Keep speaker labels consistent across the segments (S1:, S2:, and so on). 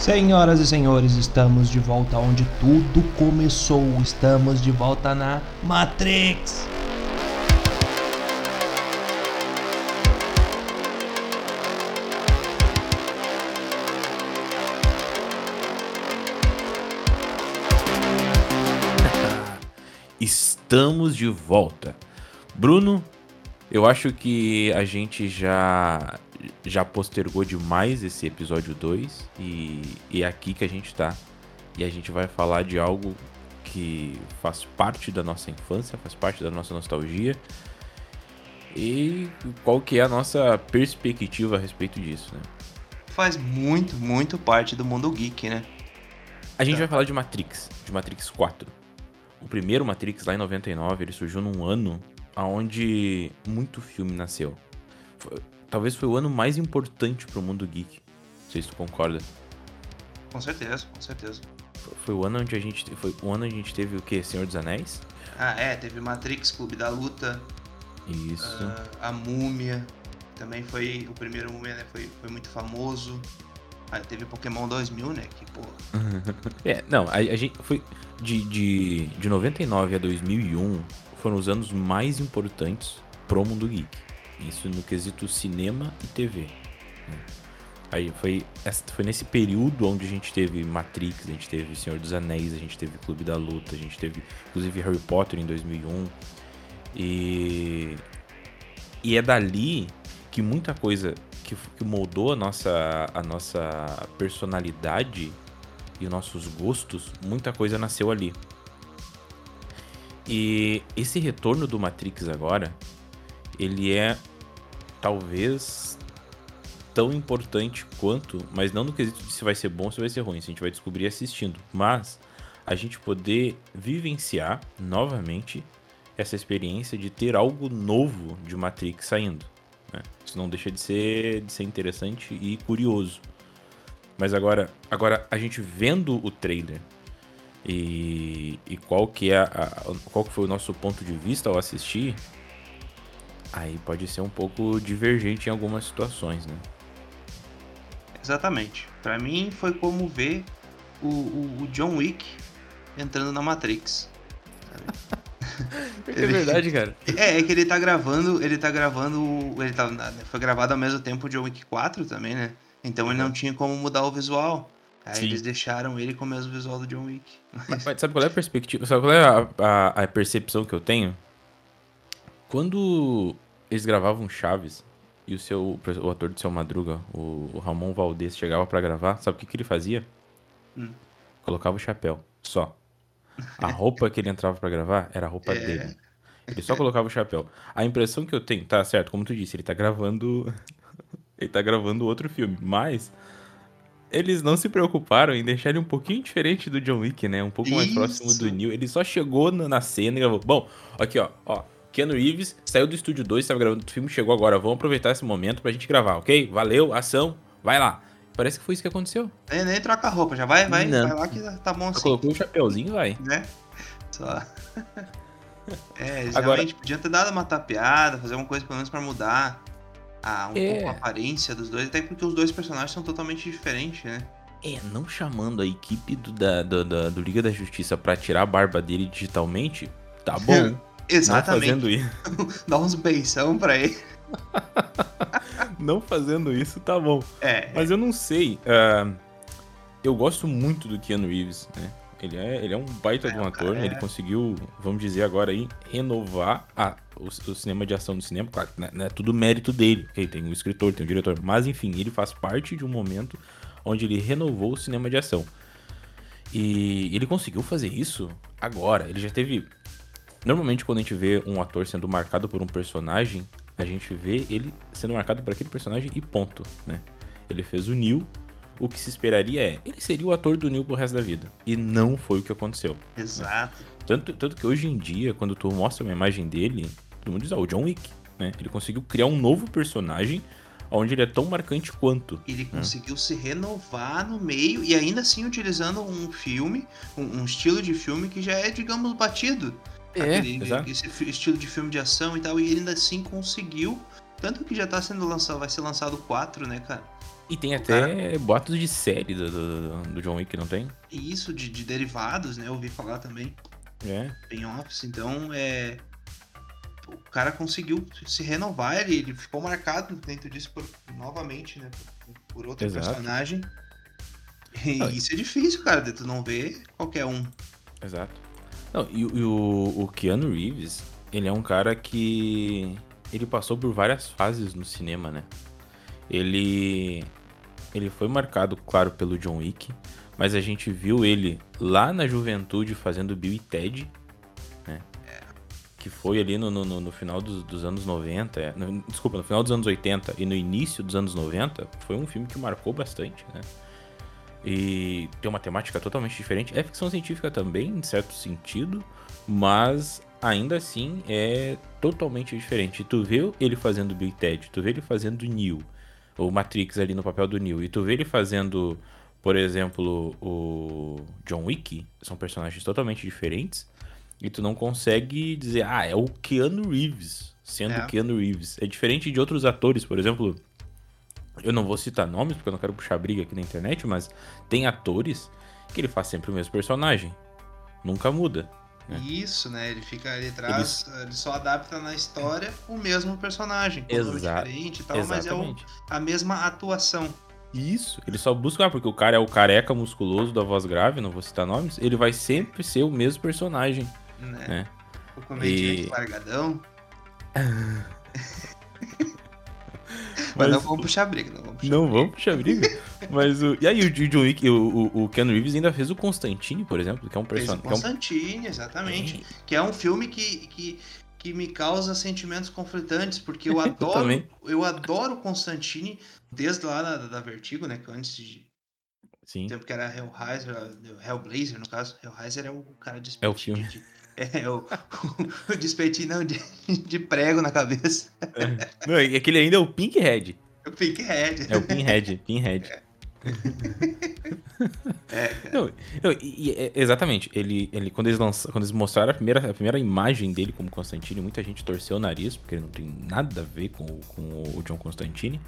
S1: Senhoras e senhores, estamos de volta onde tudo começou. Estamos de volta na Matrix.
S2: Estamos de volta. Bruno, eu acho que a gente já já postergou demais esse episódio 2 e, e é aqui que a gente tá. E a gente vai falar de algo que faz parte da nossa infância, faz parte da nossa nostalgia. E qual que é a nossa perspectiva a respeito disso, né?
S3: Faz muito, muito parte do mundo geek, né?
S2: A gente vai falar de Matrix, de Matrix 4. O primeiro Matrix, lá em 99, ele surgiu num ano onde muito filme nasceu. Talvez foi o ano mais importante pro mundo geek. Não sei se tu concorda.
S3: Com certeza, com certeza.
S2: Foi, o ano onde a gente foi o ano onde a gente teve o quê? Senhor dos Anéis?
S3: Ah, é, teve Matrix, Clube da Luta.
S2: Isso. Uh,
S3: a Múmia. Também foi o primeiro Múmia, né? Foi, foi muito famoso. Ah, teve Pokémon 2000, né? Que porra.
S2: é, não, a, a, gente foi de, de, de 99 a 2001 foram os anos mais importantes pro mundo geek. Isso no quesito cinema e TV. Né? Aí foi, foi nesse período onde a gente teve Matrix, a gente teve Senhor dos Anéis, a gente teve Clube da Luta, a gente teve inclusive Harry Potter em 2001. E, e é dali que muita coisa que, que moldou a nossa, a nossa personalidade e os nossos gostos, muita coisa nasceu ali. E esse retorno do Matrix agora, ele é talvez tão importante quanto, mas não no quesito de se vai ser bom ou se vai ser ruim, isso a gente vai descobrir assistindo, mas a gente poder vivenciar novamente essa experiência de ter algo novo de Matrix saindo. Né? Isso não deixa de ser, de ser interessante e curioso. Mas agora, agora a gente vendo o trailer e, e qual que é a, qual que foi o nosso ponto de vista ao assistir, aí pode ser um pouco divergente em algumas situações, né?
S3: Exatamente. Para mim foi como ver o, o, o, John Wick entrando na Matrix.
S2: é verdade, cara.
S3: É, é que ele tá gravando, ele tá gravando, ele tá, foi gravado ao mesmo tempo o John Wick 4 também, né? Então ele não tinha como mudar o visual. Aí Sim. eles deixaram ele com o mesmo visual do John Wick.
S2: Mas, mas sabe qual é a perspectiva? Sabe qual é a, a, a percepção que eu tenho? Quando eles gravavam Chaves e o seu o ator do seu Madruga, o, o Ramon Valdez, chegava para gravar, sabe o que, que ele fazia? Hum. Colocava o chapéu, só. A roupa que ele entrava para gravar era a roupa é. dele. Ele só colocava o chapéu. A impressão que eu tenho, tá certo, como tu disse, ele tá gravando. ele tá gravando outro filme, mas eles não se preocuparam em deixar ele um pouquinho diferente do John Wick, né? Um pouco mais Isso. próximo do Neil. Ele só chegou na cena e gravou. Bom, aqui ó, ó. Keanu Reeves saiu do estúdio 2, estava gravando o filme, chegou agora. Vamos aproveitar esse momento pra gente gravar, ok? Valeu, ação, vai lá. Parece que foi isso que aconteceu.
S3: Nem, nem troca a roupa, já vai, vai, Não. vai lá que tá bom assim.
S2: Colocou um chapeuzinho vai.
S3: Né? Só. é, agora... podia ter dado uma tapeada, fazer alguma coisa pelo menos pra mudar a, um é. pouco a aparência dos dois, até porque os dois personagens são totalmente diferentes, né?
S2: É, não chamando a equipe do, da, do, da, do Liga da Justiça pra tirar a barba dele digitalmente, tá bom.
S3: Exatamente. Não fazendo isso. Dá uns beijão pra ele.
S2: não fazendo isso, tá bom.
S3: É.
S2: Mas eu não sei. Uh, eu gosto muito do Keanu Reeves, né? Ele é, ele é um baita é, de um ator, né? Ele conseguiu, vamos dizer agora aí, renovar a, o, o, cinema de ação do cinema. Claro, não é, não é tudo mérito dele. Okay? Tem um escritor, tem um diretor. Mas enfim, ele faz parte de um momento onde ele renovou o cinema de ação. E ele conseguiu fazer isso agora. Ele já teve Normalmente, quando a gente vê um ator sendo marcado por um personagem, a gente vê ele sendo marcado por aquele personagem e ponto, né? Ele fez o Neil, o que se esperaria é, ele seria o ator do Neil pro resto da vida. E não foi o que aconteceu.
S3: Exato.
S2: Né? Tanto, tanto que hoje em dia, quando tu mostra uma imagem dele, todo mundo diz, ah, o John Wick, né? Ele conseguiu criar um novo personagem onde ele é tão marcante quanto.
S3: Ele né? conseguiu se renovar no meio e ainda assim utilizando um filme, um, um, estilo de filme que já é, digamos, batido. É, aquele, esse estilo de filme de ação e tal, e ele ainda assim conseguiu. Tanto que já tá sendo lançado, vai ser lançado 4, né, cara?
S2: E tem até cara... boatos de série do, do, do, John Wick, não tem?
S3: Isso, de, de derivados, né? Eu ouvi falar também.
S2: É.
S3: Em Office. Então, é. O cara conseguiu se renovar, ele, ele ficou marcado dentro disso por, novamente, né? Por, por outro Exato. personagem. E ah. isso é difícil, cara, de tu não ver qualquer um.
S2: Exato. Não, e, e o, o Keanu Reeves, ele é um cara que. Ele passou por várias fases no cinema, né? Ele ele foi marcado, claro, pelo John Wick, mas a gente viu ele lá na juventude fazendo Bill e Ted, né? Que foi ali no, no, no final dos, dos, anos 90, é, no, desculpa, no final dos anos 80 e no início dos anos 90, foi um filme que marcou bastante, né? E tem uma temática totalmente diferente. É ficção científica também, em certo sentido, mas ainda assim é totalmente diferente. Tu vê ele fazendo e Ted, tu vê ele fazendo Neo, o Matrix ali no papel do Neo, e tu vê ele fazendo, por exemplo, o John Wick, são personagens totalmente diferentes, e tu não consegue dizer, ah, é o Keanu Reeves, sendo é. Keanu Reeves. É diferente de outros atores, por exemplo, eu não vou citar nomes, porque eu não quero puxar briga aqui na internet, mas tem atores que ele faz sempre o mesmo personagem. Nunca muda.
S3: Né? Isso, né? Ele fica, ele traz, ele... ele... só adapta na história o mesmo personagem, com Exa... diferente e tal, Exatamente. mas é o, a mesma atuação.
S2: Isso, ele só busca, ah, porque o cara é o careca musculoso da voz grave, não vou citar nomes, ele vai sempre ser o mesmo personagem. Né? né?
S3: O comediante e... largadão. Mas, Mas, não vamos puxar briga, não vamos puxar
S2: Não briga. vamos puxar briga. Mas o. E aí, o John Wick, o, o, o Ken Reeves ainda fez o Constantine, por exemplo, que é um personagem.
S3: Constantine,
S2: é um...
S3: exatamente. É. Que é um filme que, que, que me causa sentimentos conflitantes, porque eu adoro. eu, eu adoro Constantine desde lá da, da Vertigo, né? Que antes de.
S2: Sim.
S3: Tempo que era Hellraiser, Hellblazer, no caso. Hellraiser é o cara de
S2: É o filme.
S3: De, é, o, o, não, de, de prego na cabeça.
S2: É. Não, é que ele ainda é o Pinkhead.
S3: É o Pinkhead.
S2: É o Pinhead, Pinhead. É. é. Não, não, e, e, exatamente. Ele, ele, quando, eles lançaram, quando eles mostraram a primeira, a primeira imagem dele como Constantine, muita gente torceu o nariz, porque ele não tem nada a ver com, com o John Constantine.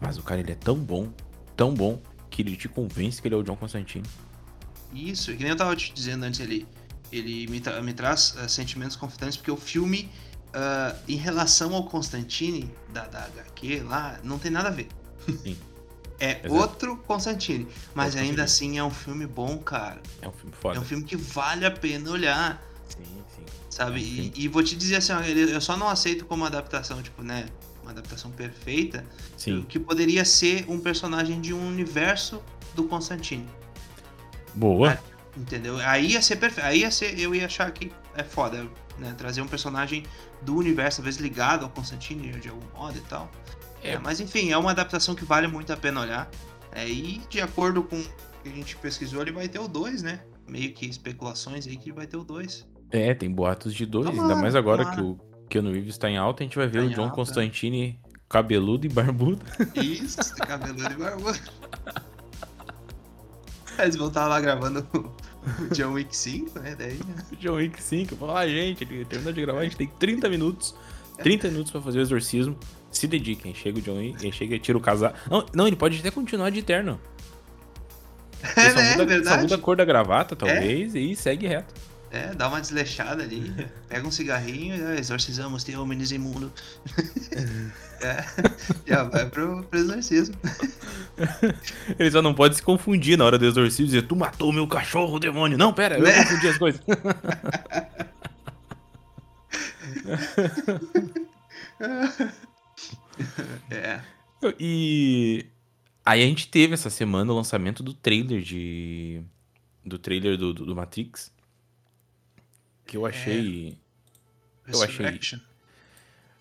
S2: Mas o cara ele é tão bom, tão bom, que ele te convence que ele é o John Constantine.
S3: Isso, que nem eu tava te dizendo antes, ele, ele me, tra me traz uh, sentimentos conflitantes, porque o filme, uh, em relação ao Constantine, da, da HQ lá, não tem nada a ver.
S2: Sim.
S3: é Exato. outro Constantine, mas outro ainda assim é um filme bom, cara.
S2: É um filme foda.
S3: É um filme que vale a pena olhar.
S2: Sim, sim.
S3: Sabe? É um e, e, vou te dizer assim, eu só não aceito como adaptação, tipo, né? Uma adaptação perfeita.
S2: Sim.
S3: Que poderia ser um personagem de um universo do Constantine.
S2: Boa.
S3: Entendeu? Aí ia ser perfeito. Aí ia ser, eu ia achar que é foda, né? Trazer um personagem do universo, talvez ligado ao Constantine de algum modo e tal. É. é. mas enfim, é uma adaptação que vale muito a pena olhar. É, e de acordo com o que a gente pesquisou, ele vai ter o 2, né? Meio que especulações aí que vai ter o 2.
S2: É, tem boatos de dois, ainda mais agora que o Keanu Reeves está em alta, a gente vai ver tá o John alta. Constantine cabeludo e barbudo.
S3: Isso, cabeludo e barbudo. Eles vão estar lá gravando John Wick 5, né? Daí, né?
S2: John Wick 5, fala, ah, gente, ele terminou de gravar, a gente tem 30 minutos. 30 minutos pra fazer o exorcismo. Se dediquem. Chega o John Wick, ele chega e tira o casaco. Não, não, ele pode até continuar de terno.
S3: É, só, muda,
S2: é só muda a cor da gravata, talvez, é. e segue reto.
S3: É, dá uma desleixada ali, pega um cigarrinho e é, exorcizamos, tem homens imundo. é, já vai pro, pro exorcismo.
S2: Ele só não pode se confundir na hora do exorcismo e dizer, tu matou meu cachorro, demônio. Não, pera, eu é. confundi as coisas.
S3: é.
S2: E aí a gente teve essa semana o lançamento do trailer de. Do trailer do, do, do Matrix. Que eu achei. É. Eu achei.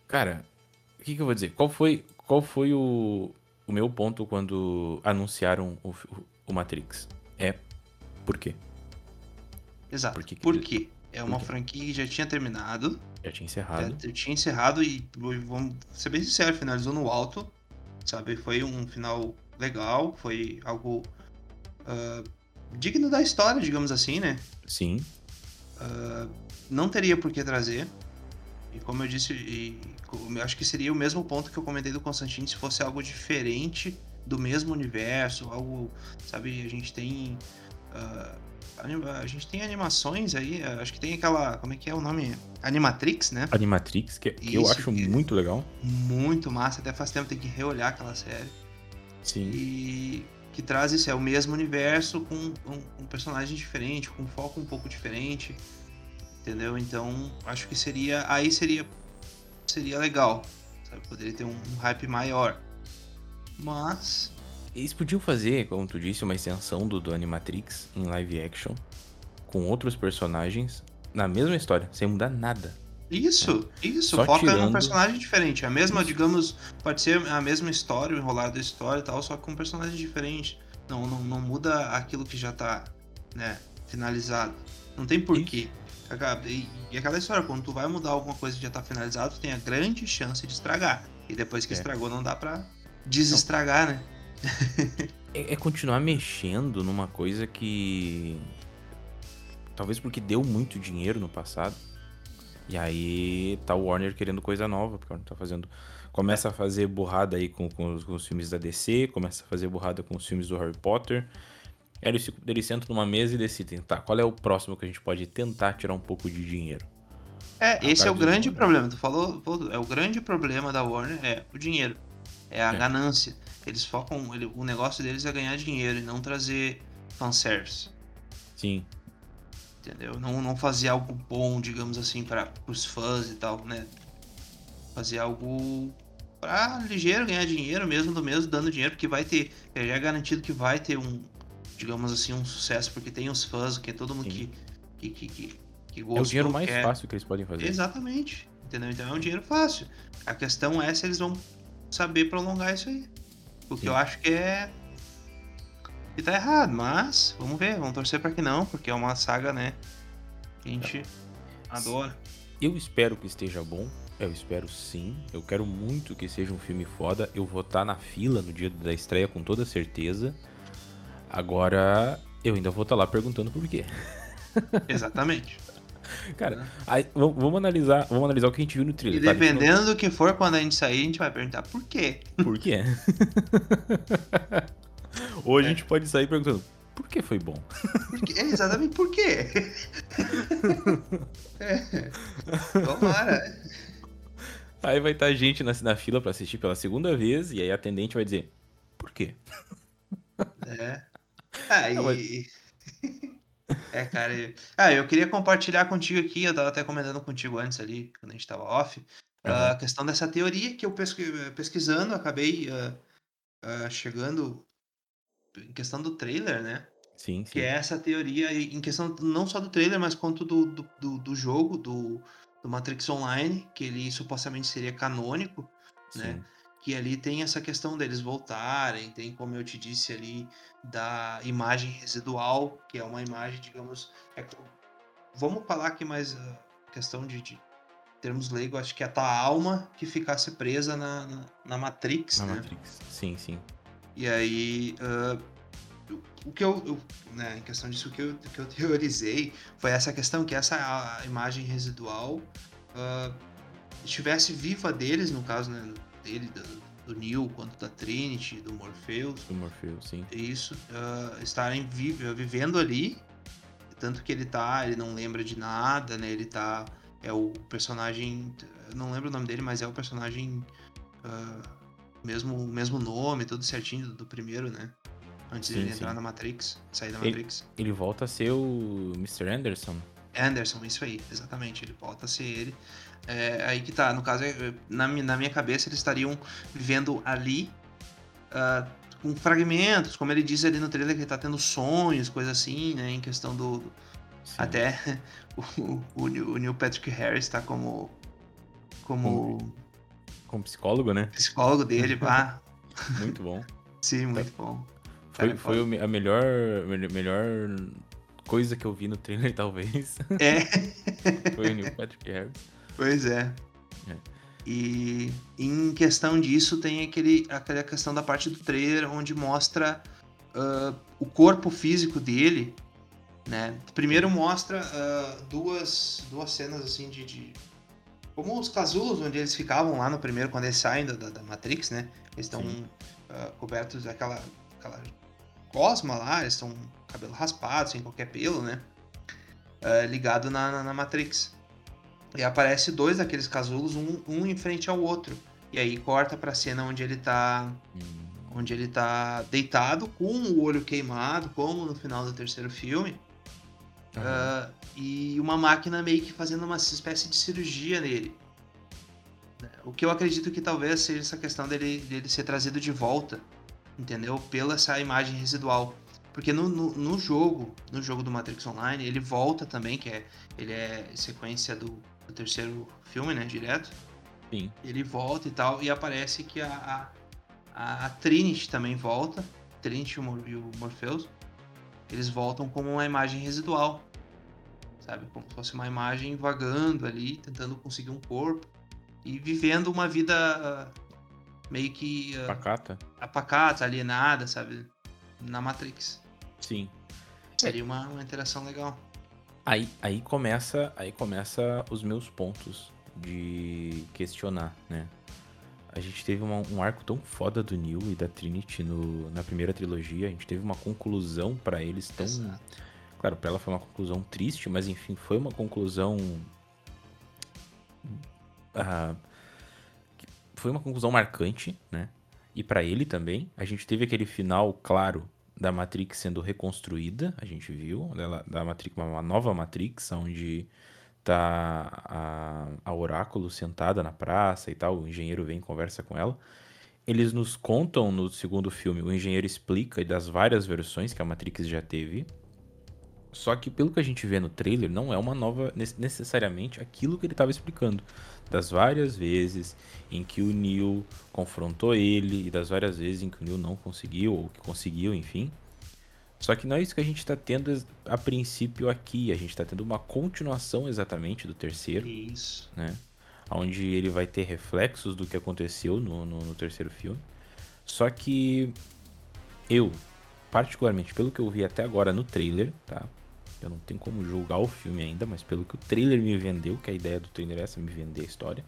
S2: Cara, o que, que, eu vou dizer? Qual foi, qual foi o, o meu ponto quando anunciaram o, o Matrix? É por quê?
S3: Exato. Por, que que por quê? É uma franquia que já tinha terminado.
S2: Já tinha encerrado.
S3: Já, já tinha encerrado e, vamos ser bem sincero, finalizou no alto. Sabe? Foi um final legal, foi algo uh, digno da história, digamos assim, né?
S2: Sim.
S3: Uh, não teria por que trazer. E como eu disse, e, eu acho que seria o mesmo ponto que eu comentei do Constantine se fosse algo diferente do mesmo universo, algo, sabe, a gente tem. Uh, a gente tem animações aí, acho que tem aquela. Como é que é o nome? Animatrix, né?
S2: Animatrix, que, eu acho que muito legal.
S3: Muito massa, até faz tempo tem que reolhar aquela série.
S2: Sim.
S3: E que traz isso, é o mesmo universo com um, um personagem diferente, com um foco um pouco diferente. Entendeu? Então, acho que seria. Aí seria. Seria legal. Sabe? Poderia ter um, um hype maior. Mas.
S2: Eles podiam fazer, como tu disse, uma extensão do, do Animatrix em live action. Com outros personagens. Na mesma história, sem mudar nada.
S3: Isso, isso. Só Foca tirando... num personagem diferente. A mesma, isso. digamos, pode ser a mesma história, o enrolado da história e tal, só com um personagem diferente. Não, não, não muda aquilo que já tá, né, finalizado. Não tem porquê. E, e aquela história, quando tu vai mudar alguma coisa que já tá finalizado, tu tem a grande chance de estragar. E depois que é. estragou, não dá pra desestragar, né?
S2: é, é continuar mexendo numa coisa que. Talvez porque deu muito dinheiro no passado e aí tá o Warner querendo coisa nova, porque o Warner tá fazendo. Começa a fazer burrada aí com, com, os, com os filmes da DC, começa a fazer burrada com os filmes do Harry Potter. Aí eles, eles sentam numa mesa e decidem, tá, qual é o próximo que a gente pode tentar tirar um pouco de dinheiro?
S3: É, esse é o grande problema. Tu falou, é o grande problema da Warner é o dinheiro. É a é. ganância. Eles focam, ele, o negócio deles é ganhar dinheiro e não trazer fanservice.
S2: Sim
S3: entendeu? Não, não fazer algo bom, digamos assim, para os fãs e tal, né? Fazer algo para ligeiro ganhar dinheiro mesmo do mesmo dando dinheiro porque vai ter já é garantido que vai ter um digamos assim um sucesso porque tem os fãs que é todo mundo que que, que, que, que
S2: gosta é o dinheiro mais quer. fácil que eles podem fazer
S3: exatamente entendeu então é um dinheiro fácil a questão é se eles vão saber prolongar isso aí porque Sim. eu acho que é e tá errado, mas vamos ver, vamos torcer para que não, porque é uma saga, né? Que a gente adora.
S2: Eu espero que esteja bom. Eu espero sim. Eu quero muito que seja um filme foda. Eu vou estar tá na fila no dia da estreia com toda certeza. Agora, eu ainda vou estar tá lá perguntando por quê.
S3: Exatamente.
S2: Cara, aí, vamos, analisar, vamos analisar o que a gente viu no trailer.
S3: E dependendo tá? do que for, quando a gente sair, a gente vai perguntar por quê.
S2: Por quê? Ou a gente pode sair perguntando, por que foi bom?
S3: Porque, é, exatamente por quê? é. Tomara.
S2: Aí vai estar gente na, na fila para assistir pela segunda vez, e aí a atendente vai dizer, por quê?
S3: É. Aí. Não, mas... É, cara. Ah, eu queria compartilhar contigo aqui, eu tava até comentando contigo antes ali, quando a gente tava off, uhum. a questão dessa teoria que eu pesquisando, acabei uh, uh, chegando em questão do trailer, né?
S2: Sim, sim.
S3: Que é essa teoria, em questão não só do trailer, mas quanto do, do, do, do jogo, do, do Matrix Online, que ele supostamente seria canônico, né? sim. né? Que ali tem essa questão deles voltarem, tem, como eu te disse ali, da imagem residual, que é uma imagem, digamos. É, vamos falar aqui mais a questão de, de termos leigo, acho que é a tua alma que ficasse presa na, na, na Matrix.
S2: Na
S3: né?
S2: Matrix, sim, sim.
S3: E aí, uh, o que eu, eu, né, em questão disso, o que eu, que eu teorizei foi essa questão que essa imagem residual uh, estivesse viva deles, no caso né, dele, do, do Neo, quanto da Trinity, do Morpheus.
S2: Do Morpheus, sim.
S3: Isso, uh, estarem vi vivendo ali, tanto que ele tá, ele não lembra de nada, né, ele tá, é o personagem, eu não lembro o nome dele, mas é o personagem... Uh, mesmo, mesmo nome, tudo certinho do, do primeiro, né? Antes sim, de ele entrar na Matrix, sair da Matrix.
S2: Ele, volta a ser o Mr. Anderson.
S3: Anderson, isso aí, exatamente. Ele volta a ser ele. É, aí que tá, no caso, é, na, na minha cabeça, eles estariam vivendo ali uh, com fragmentos, como ele diz ali no trailer, que ele tá tendo sonhos, coisa assim, né? Em questão do. Sim. Até o, o, o, Neil Patrick Harris tá como. Como.
S2: Como psicólogo, né?
S3: Psicólogo dele, pá.
S2: Muito bom.
S3: Sim, muito bom.
S2: Foi, foi a melhor, melhor coisa que eu vi no trailer, talvez.
S3: É.
S2: foi o Neil Patrick Harris.
S3: Pois é. é. E em questão disso, tem aquele, aquela questão da parte do trailer onde mostra uh, o corpo físico dele. Né? Primeiro mostra uh, duas, duas cenas assim de, de como os casulos onde eles ficavam lá no primeiro, quando eles saem da, da, Matrix, né? Eles estão uh, cobertos daquela aquela cosma lá, eles estão cabelo raspado, sem qualquer pelo, né? Uh, ligado na, na, na, Matrix. E aparece dois daqueles casulos, um, um em frente ao outro. E aí corta pra cena onde ele tá. Hum. Onde ele tá deitado, com o olho queimado, como no final do terceiro filme. Uhum. Uh, e uma máquina meio que fazendo uma espécie de cirurgia nele. O que eu acredito que talvez seja essa questão dele, dele ser trazido de volta, entendeu? Pela essa imagem residual. Porque no, no, no, jogo, no jogo do Matrix Online, ele volta também, que é ele é sequência do, do terceiro filme, né, direto.
S2: Sim.
S3: Ele volta e tal, e aparece que a, a, a Trinity também volta, Trinity e o Morpheus, eles voltam como uma imagem residual, sabe? Como se fosse uma imagem vagando ali, tentando conseguir um corpo e vivendo uma vida uh, meio que.
S2: Uh, pacata?
S3: Apacata, alienada, sabe? Na Matrix.
S2: Sim.
S3: Seria uma, uma interação legal.
S2: Aí, aí começa aí começa os meus pontos de questionar, né? A gente teve uma, um arco tão foda do Neil e da Trinity no, na primeira trilogia. A gente teve uma conclusão para eles tão. Exato. Claro, pra ela foi uma conclusão triste, mas enfim, foi uma conclusão uh, foi uma conclusão marcante, né? E para ele também. A gente teve aquele final claro da Matrix sendo reconstruída, a gente viu, da Matrix, uma nova Matrix, onde tá a, a Oráculo sentada na praça e tal, o engenheiro vem e conversa com ela. Eles nos contam no segundo filme, o engenheiro explica das várias versões que a Matrix já teve, só que pelo que a gente vê no trailer, não é uma nova necessariamente aquilo que ele estava explicando. Das várias vezes em que o Neil confrontou ele e das várias vezes em que o Neil não conseguiu ou que conseguiu, enfim. Só que não é isso que a gente está tendo a princípio aqui. A gente está tendo uma continuação exatamente do terceiro.
S3: Isso.
S2: Né? Onde ele vai ter reflexos do que aconteceu no, no, no terceiro filme. Só que eu, particularmente pelo que eu vi até agora no trailer, tá? Eu não tenho como julgar o filme ainda, mas pelo que o trailer me vendeu, que a ideia do trailer é essa, me vender a história.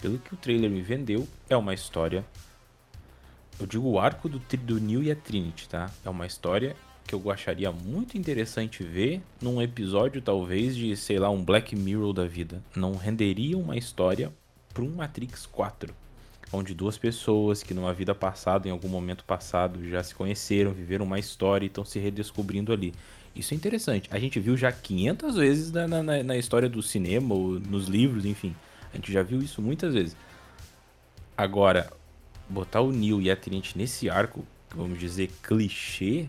S2: Pelo que o trailer me vendeu, é uma história. Eu digo o arco do, do Neil e a Trinity, tá? É uma história que eu acharia muito interessante ver num episódio, talvez, de, sei lá, um Black Mirror da vida. Não renderia uma história para um Matrix 4 onde duas pessoas que numa vida passada, em algum momento passado, já se conheceram, viveram uma história e estão se redescobrindo ali. Isso é interessante. A gente viu já 500 vezes na, na, na história do cinema, ou nos livros, enfim. A gente já viu isso muitas vezes. Agora, botar o Neo e a Trinity nesse arco, vamos dizer, clichê,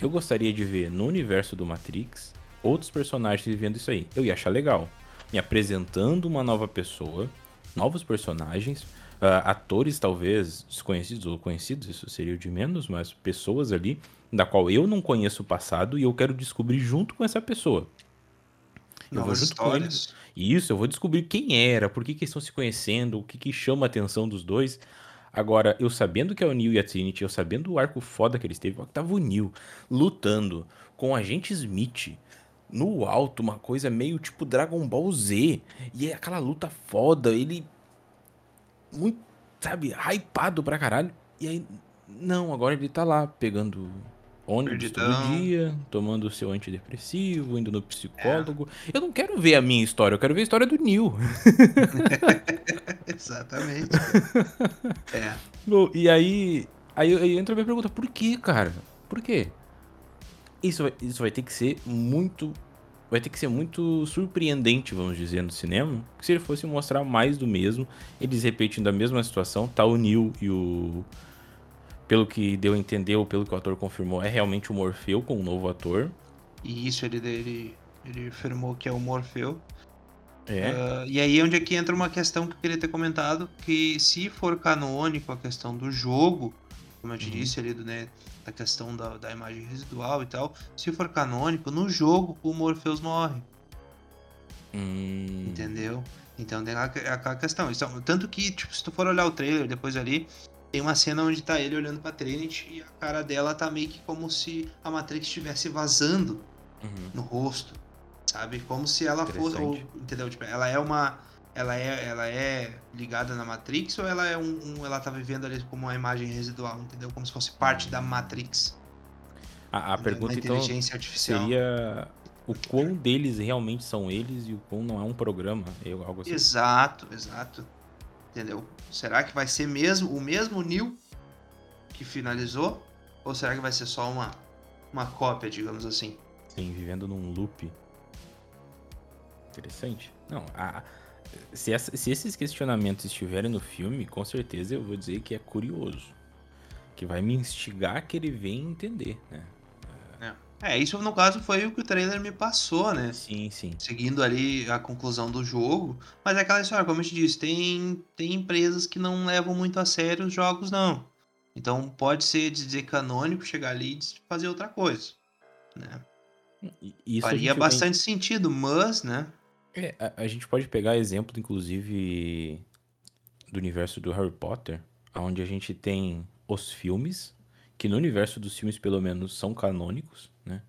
S2: eu gostaria de ver no universo do Matrix outros personagens vivendo isso aí. Eu ia achar legal. Me apresentando uma nova pessoa, novos personagens, uh, atores talvez desconhecidos ou conhecidos, isso seria o de menos, mas pessoas ali da qual eu não conheço o passado e eu quero descobrir junto com essa pessoa.
S3: Eu Novas vou junto histórias. com eles.
S2: Isso, eu vou descobrir quem era, por que, que estão se conhecendo, o que, que chama a atenção dos dois. Agora, eu sabendo que é o Neil e a Trinity, eu sabendo o arco foda que eles teve, tava o Neil lutando com o agente Smith no alto, uma coisa meio tipo Dragon Ball Z. E é aquela luta foda, ele muito, sabe, hypado pra caralho. E aí, não, agora ele tá lá pegando ônibus Perdidão. todo dia, tomando o seu antidepressivo, indo no psicólogo. É. Eu não quero ver a minha história, eu quero ver a história do Neil.
S3: Exatamente. é.
S2: Bom, e aí, aí, aí entra a minha pergunta, por que, cara? Por quê? Isso vai, isso vai ter que ser muito vai ter que ser muito surpreendente, vamos dizer, no cinema, se ele fosse mostrar mais do mesmo, eles repetindo a mesma situação, tá o Neil e o pelo que deu a entender ou pelo que o ator confirmou, é realmente o Morfeu com um novo ator.
S3: E isso ele ele, ele afirmou que é o Morfeu.
S2: É.
S3: Uh, e aí é onde aqui entra uma questão que eu queria ter comentado, que se for canônico a questão do jogo, como eu te uhum. disse ali, do, né, da questão da, da imagem residual e tal, se for canônico, no jogo o Morpheus morre.
S2: Hum.
S3: Entendeu? Então tem aquela questão. Então, tanto que, tipo, se tu for olhar o trailer depois ali, tem uma cena onde tá ele olhando pra Trinity e a cara dela tá meio que como se a Matrix estivesse vazando
S2: uhum.
S3: no rosto. Sabe? Como se ela fosse. Ou, entendeu? Tipo, ela é uma. ela é, ela é ligada na Matrix ou ela é um, um, ela tá vivendo ali como uma imagem residual, entendeu? Como se fosse parte da Matrix.
S2: A, a pergunta então seria o quão deles realmente são eles e o quão não é um programa, algo assim.
S3: Exato, exato. Entendeu? Será que vai ser mesmo o mesmo Neil que finalizou ou será que vai ser só uma uma cópia, digamos assim?
S2: Sim, vivendo num loop. Interessante. Não, a, se, essa, se esses questionamentos estiverem no filme, com certeza eu vou dizer que é curioso. Que vai me instigar a querer ver e entender, né?
S3: É. é, isso no caso foi o que o trailer me passou, né?
S2: Sim, sim.
S3: Seguindo ali a conclusão do jogo. Mas é aquela história, como eu te disse, tem, tem empresas que não levam muito a sério os jogos, não. Então pode ser dizer canônico, chegar ali e fazer outra coisa. Né? Isso Faria bastante vem... sentido, mas, né?
S2: É, a, a, gente pode pegar exemplo, inclusive, do universo do Harry Potter, onde a gente tem os filmes, que no universo dos filmes, pelo menos, são canônicos, né?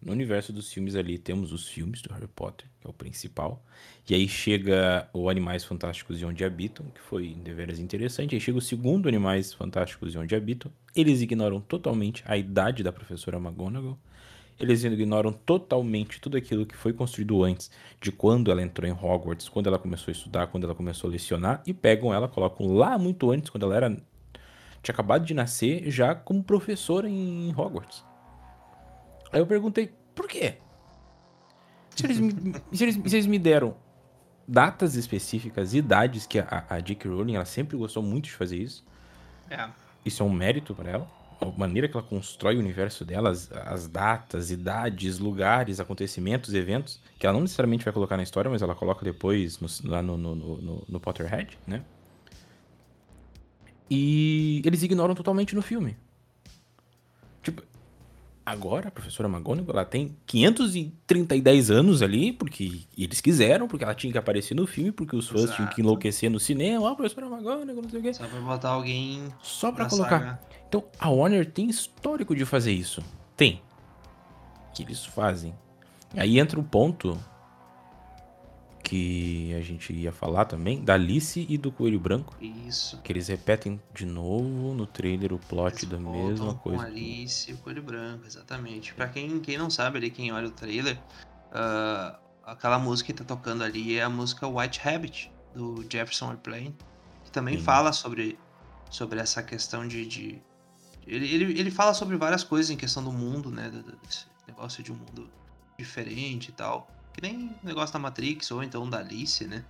S2: No universo dos filmes ali temos os filmes do Harry Potter, que é o principal. E aí chega o Animais Fantásticos e Onde Habitam, que foi deveras interessante. Aí chega o segundo Animais Fantásticos e Onde Habitam. Eles ignoram totalmente a idade da professora McGonagall eles ignoram totalmente tudo aquilo que foi construído antes de quando ela entrou em Hogwarts, quando ela começou a estudar, quando ela começou a lecionar, e pegam ela, colocam lá muito antes, quando ela era tinha acabado de nascer, já como professora em Hogwarts. Aí eu perguntei, por quê? Se eles, me, se eles, se eles me deram datas específicas, idades, que a, a J.K. Rowling ela sempre gostou muito de fazer isso.
S3: É.
S2: Isso é um mérito para ela a maneira que ela constrói o universo dela, as, as, datas, idades, lugares, acontecimentos, eventos, que ela não necessariamente vai colocar na história, mas ela coloca depois no, lá no, no, no, no Potterhead, né? E eles ignoram totalmente no filme. Tipo, agora a professora McGonagall, ela tem 530 anos ali, porque eles quiseram, porque ela tinha que aparecer no filme, porque os fãs Exato. tinham que enlouquecer no cinema, ó, oh, a professora McGonagall, não sei o quê.
S3: Só pra botar alguém...
S2: Só pra colocar. Saga. Então, a Warner tem histórico de fazer isso. Tem. Que eles fazem. Aí entra o ponto que a gente ia falar também, da Alice e do Coelho Branco.
S3: Isso.
S2: Que eles repetem de novo no trailer o plot eles da mesma coisa.
S3: Com Alice e o Coelho Branco, exatamente. Para quem, quem não sabe ali, quem olha o trailer, uh, aquela música que tá tocando ali é a música White Rabbit, do Jefferson Airplane, que também Sim. fala sobre, sobre essa questão de, de ele, ele, ele fala sobre várias coisas em questão do mundo, né? Desse negócio de um mundo diferente e tal. Que nem o negócio da Matrix ou então da Alice, né?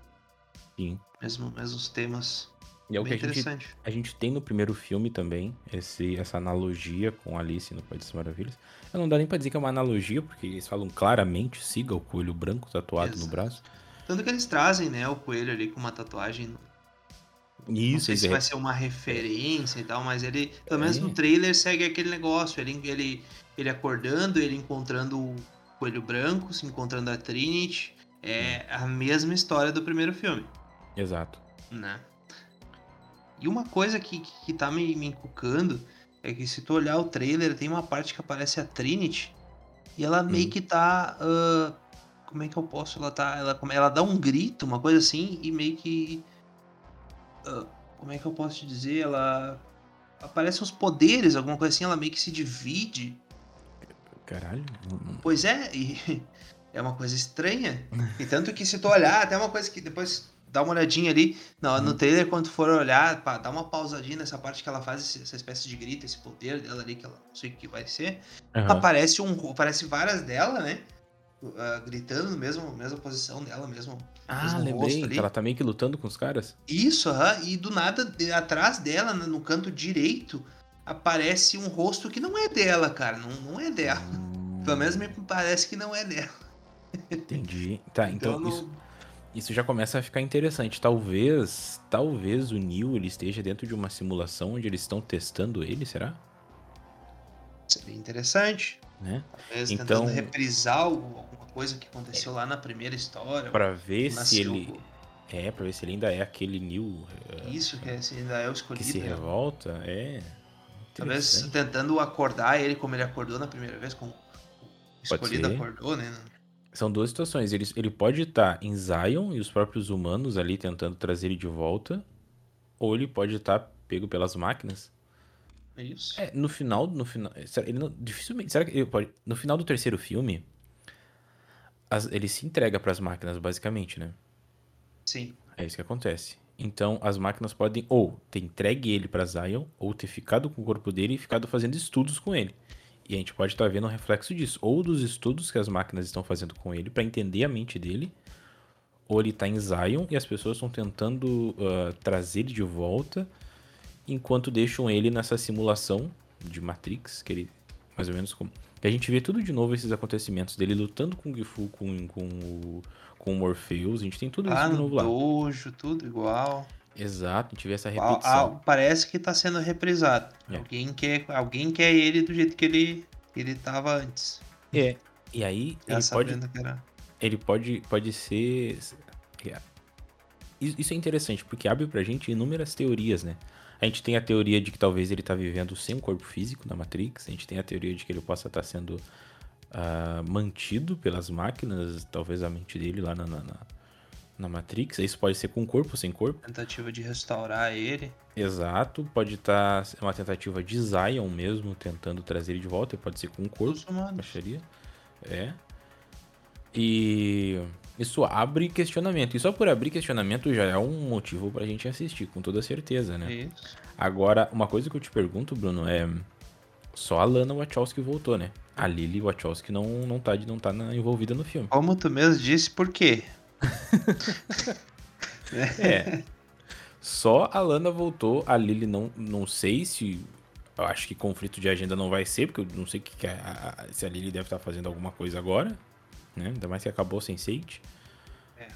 S2: Sim.
S3: Mesmo, mesmos temas.
S2: E é o que a gente, a gente tem no primeiro filme também, esse, essa analogia com Alice no País das Maravilhas. Eu não dá nem pra dizer que é uma analogia, porque eles falam claramente, siga o coelho branco tatuado Exato. no braço.
S3: Tanto que eles trazem, né, o coelho ali com uma tatuagem
S2: isso,
S3: não sei se
S2: é.
S3: vai ser uma referência e tal, mas ele, pelo menos é. no trailer, segue aquele negócio. Ele, ele, ele acordando, ele encontrando o Coelho Branco, se encontrando a Trinity. É a mesma história do primeiro filme.
S2: Exato.
S3: Né? E uma coisa que, que tá me, me encucando é que se tu olhar o trailer, tem uma parte que aparece a Trinity e ela hum. meio que tá. Uh, como é que eu posso? Ela tá. Ela, ela dá um grito, uma coisa assim, e meio que como é que eu posso te dizer? Ela. Aparecem os poderes, alguma coisa assim, ela meio que se divide.
S2: Caralho.
S3: Pois é, e é uma coisa estranha. E tanto que se tu olhar, até uma coisa que depois dá uma olhadinha ali no, no uhum. trailer, quando tu for olhar, pá, dá uma pausadinha nessa parte que ela faz essa espécie de grito, esse poder dela ali, que ela não sei o que vai ser. Uhum. Aparece um. Aparece várias dela, né? uh, gritando no mesmo mesma posição dela, mesmo.
S2: Ah, mesmo lembrei. Que ela tá meio que lutando com os caras.
S3: Isso, uh, e do nada, de, atrás dela, no canto direito, aparece um rosto que não é dela, cara. Não, não é dela. Pelo menos me parece que não é dela.
S2: Entendi. Tá, então, então isso, isso já começa a ficar interessante. Talvez, talvez o Neil ele esteja dentro de uma simulação onde eles estão testando ele, será?
S3: Seria interessante.
S2: Né?
S3: Talvez então, tentando reprisar alguma coisa que aconteceu lá na primeira história.
S2: Para ver se ele. É, pra ver se ele ainda é aquele New.
S3: Eh, Isso, que é, se ainda é o escolhido.
S2: Que se né? revolta, é.
S3: Talvez tentando acordar ele como ele acordou na primeira vez, como né?
S2: São duas situações. Ele, ele pode estar em Zion e os próprios humanos ali tentando trazer ele de volta, ou ele pode estar pego pelas máquinas.
S3: É isso.
S2: É, no final, no final, ele não, dificilmente, será que ele pode, no final do terceiro filme, as, ele se entrega para as máquinas basicamente, né?
S3: Sim.
S2: É isso que acontece. Então, as máquinas podem ou ter entregue ele para Zion, ou ter ficado com o corpo dele e ficado fazendo estudos com ele. E a gente pode estar tá vendo um reflexo disso, ou dos estudos que as máquinas estão fazendo com ele para entender a mente dele, ou ele está em Zion e as pessoas estão tentando uh, trazer ele de volta, enquanto deixam ele nessa simulação de Matrix, que ele mais ou menos como que a gente vê tudo de novo esses acontecimentos dele lutando com o Gifu, com, com, o, com o Morpheus, a gente tem tudo isso
S3: ah,
S2: de novo
S3: lá. dojo, tudo igual.
S2: Exato, a gente vê essa repetição. Ah,
S3: ah, parece que está sendo reprisado. É. Alguém, quer, alguém quer ele do jeito que ele, ele tava antes.
S2: É, e aí
S3: Já
S2: ele pode, ele pode, pode ser... Isso é interessante, porque abre pra gente inúmeras teorias, né? A gente tem a teoria de que talvez ele tá vivendo sem um corpo físico na Matrix. A gente tem a teoria de que ele possa estar tá sendo uh, mantido pelas máquinas, talvez a mente dele lá na, na, na Matrix. Isso pode ser com corpo ou sem corpo.
S3: Tentativa de restaurar ele.
S2: Exato. Pode estar tá uma tentativa de Zion mesmo, tentando trazer ele de volta. Pode ser com corpo. Acharia. É. E isso abre questionamento. E só por abrir questionamento já é um motivo pra gente assistir, com toda certeza, né?
S3: Isso.
S2: Agora, uma coisa que eu te pergunto, Bruno, é. Só a Lana Wachowski voltou, né? A Lily Wachowski não, não tá, não tá na, envolvida no filme.
S3: Como tu mesmo disse, por quê?
S2: É. Só a Lana voltou, a Lily não, não sei se. Eu acho que conflito de agenda não vai ser, porque eu não sei que, que a, a, se a Lily deve estar fazendo alguma coisa agora né? Ainda mais que acabou sem Sage.
S3: É.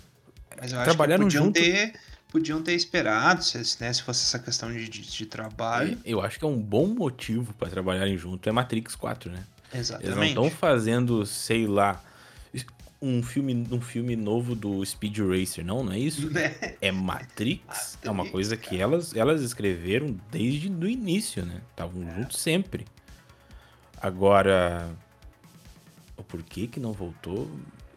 S3: Mas eu acho que podiam junto... ter, podiam ter esperado, se, né, se fosse essa questão de, de, de trabalho.
S2: É, eu acho que é um bom motivo para trabalharem junto é Matrix 4, né?
S3: Exatamente.
S2: Eles não estão fazendo, sei lá, um filme, um filme novo do Speed Racer, não, não é isso? É Matrix, Matrix. é uma coisa que elas, elas escreveram desde o início, né? Estavam é. juntos sempre. Agora, o porquê que não voltou,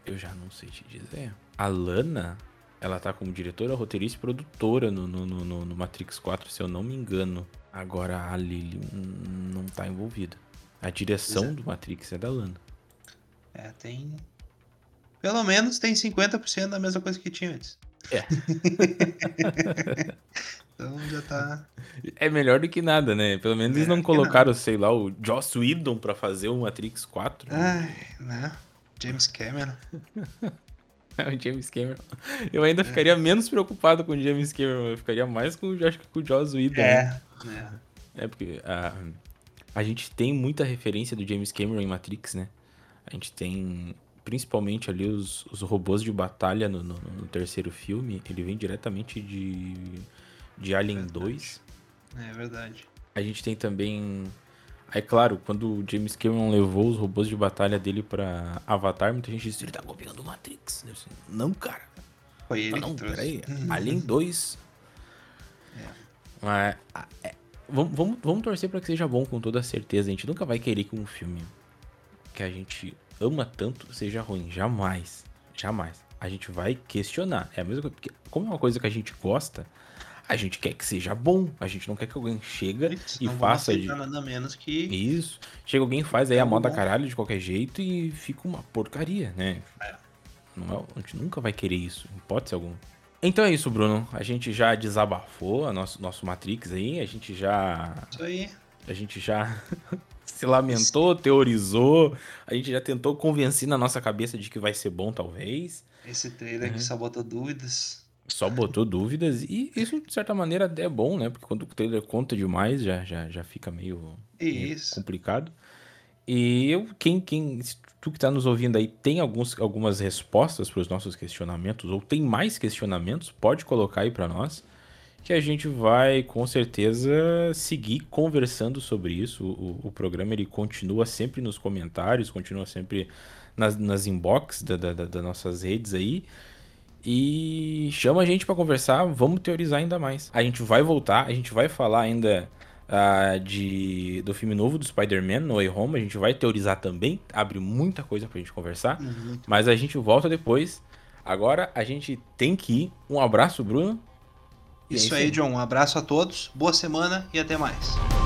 S2: eu já não sei te dizer. A Lana, ela tá como diretora, roteirista e produtora no, no, no, no Matrix 4, se eu não me engano. Agora a Lily não tá envolvida. A direção é. do Matrix é da Lana.
S3: É, tem. Pelo menos tem 50% da mesma coisa que tinha antes.
S2: É.
S3: então já tá.
S2: É melhor do que nada, né? Pelo menos eles não colocaram, sei lá, o Joss Whedon pra fazer o Matrix 4.
S3: Ai, né? James Cameron.
S2: É, o James Cameron. Eu ainda é. ficaria menos preocupado com o James Cameron. Eu ficaria mais com, acho que com o Joss Whedon.
S3: É, né?
S2: é. É, porque a, a gente tem muita referência do James Cameron em Matrix, né? A gente tem principalmente ali os, os robôs de batalha no, no, no, terceiro filme, ele vem diretamente de, de Alien
S3: verdade.
S2: 2.
S3: É verdade.
S2: A gente tem também. Aí, claro, quando o James Cameron levou os robôs de batalha dele pra Avatar, muita gente disse: ele tá copiando o Matrix. Disse, não, cara.
S3: Foi ele
S2: não,
S3: não,
S2: que peraí. Alien 2. É. Mas, é, vamos, vamos, vamos torcer pra que seja bom com toda certeza. A gente nunca vai querer que um filme que a gente ama tanto seja ruim. Jamais. Jamais. A gente vai questionar. É a mesma coisa. Porque, como é uma coisa que a gente gosta, a gente quer que seja bom. A gente não quer que alguém chega e faça.
S3: De... nada menos que.
S2: Isso. Chega alguém faz aí é a moda bom. caralho de qualquer jeito e fica uma porcaria, né?
S3: É.
S2: Não é... A gente nunca vai querer isso, em hipótese alguma. Então é isso, Bruno. A gente já desabafou a nosso, nosso Matrix aí. A gente já.
S3: Isso aí.
S2: A gente já se lamentou, teorizou. A gente já tentou convencer na nossa cabeça de que vai ser bom, talvez.
S3: Esse trailer uhum. aqui só botou dúvidas.
S2: Só botou dúvidas. E isso, de certa maneira, até é bom, né? Porque quando o trailer conta demais, já, já, já fica meio, meio complicado. E eu, quem, quem, tu que está nos ouvindo aí, tem alguns, algumas respostas para os nossos questionamentos, ou tem mais questionamentos, pode colocar aí para nós que a gente vai com certeza seguir conversando sobre isso. O, o programa ele continua sempre nos comentários, continua sempre nas, nas inbox da, da, das nossas redes aí. E chama a gente para conversar, vamos teorizar ainda mais. A gente vai voltar, a gente vai falar ainda uh, de, do filme novo do Spider-Man, No Way Home. A gente vai teorizar também, abre muita coisa pra gente conversar. Uhum. Mas a gente volta depois. Agora a gente tem que ir. Um abraço, Bruno.
S3: Isso aí, John. Um abraço a todos, boa semana e até mais.